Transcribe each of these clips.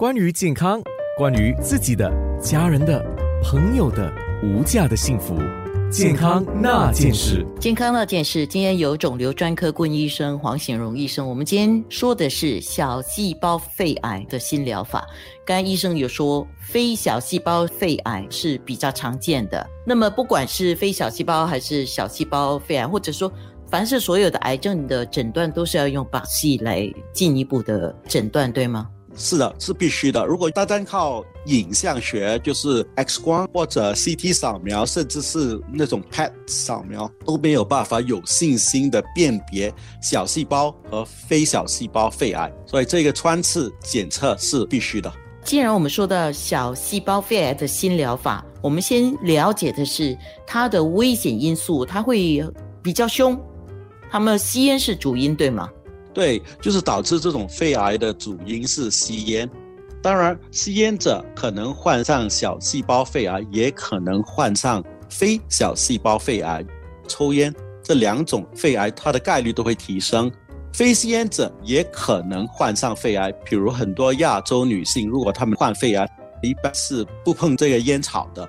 关于健康，关于自己的、家人的、朋友的无价的幸福，健康那件事。健康那件事，今天有肿瘤专科顾问医生黄显荣医生。我们今天说的是小细胞肺癌的新疗法。刚才医生有说，非小细胞肺癌是比较常见的。那么，不管是非小细胞还是小细胞肺癌，或者说凡是所有的癌症的诊断，都是要用靶系来进一步的诊断，对吗？是的，是必须的。如果单单靠影像学，就是 X 光或者 CT 扫描，甚至是那种 PET 扫描，都没有办法有信心的辨别小细胞和非小细胞肺癌。所以这个穿刺检测是必须的。既然我们说到小细胞肺癌的新疗法，我们先了解的是它的危险因素，它会比较凶。他们吸烟是主因，对吗？对，就是导致这种肺癌的主因是吸烟。当然，吸烟者可能患上小细胞肺癌，也可能患上非小细胞肺癌。抽烟这两种肺癌，它的概率都会提升。非吸烟者也可能患上肺癌，比如很多亚洲女性，如果她们患肺癌，一般是不碰这个烟草的。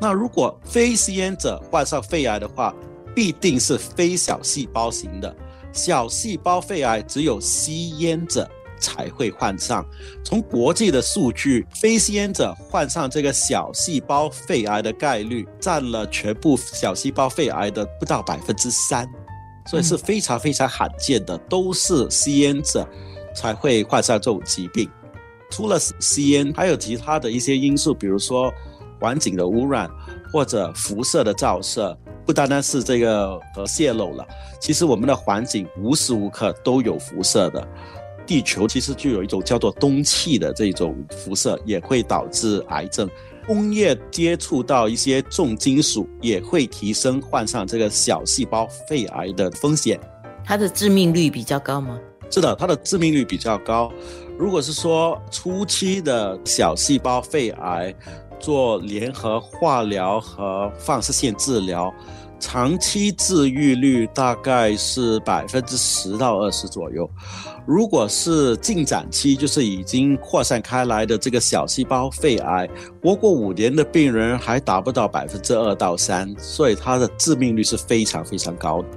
那如果非吸烟者患上肺癌的话，必定是非小细胞型的。小细胞肺癌只有吸烟者才会患上。从国际的数据，非吸烟者患上这个小细胞肺癌的概率占了全部小细胞肺癌的不到百分之三，所以是非常非常罕见的，都是吸烟者才会患上这种疾病。除了吸烟，还有其他的一些因素，比如说环境的污染或者辐射的照射。不单单是这个呃泄漏了，其实我们的环境无时无刻都有辐射的。地球其实就有一种叫做氡气的这种辐射，也会导致癌症。工业接触到一些重金属，也会提升患上这个小细胞肺癌的风险。它的致命率比较高吗？是的，它的致命率比较高。如果是说初期的小细胞肺癌，做联合化疗和放射线治疗。长期治愈率大概是百分之十到二十左右，如果是进展期，就是已经扩散开来的这个小细胞肺癌，活过五年的病人还达不到百分之二到三，所以它的致命率是非常非常高的。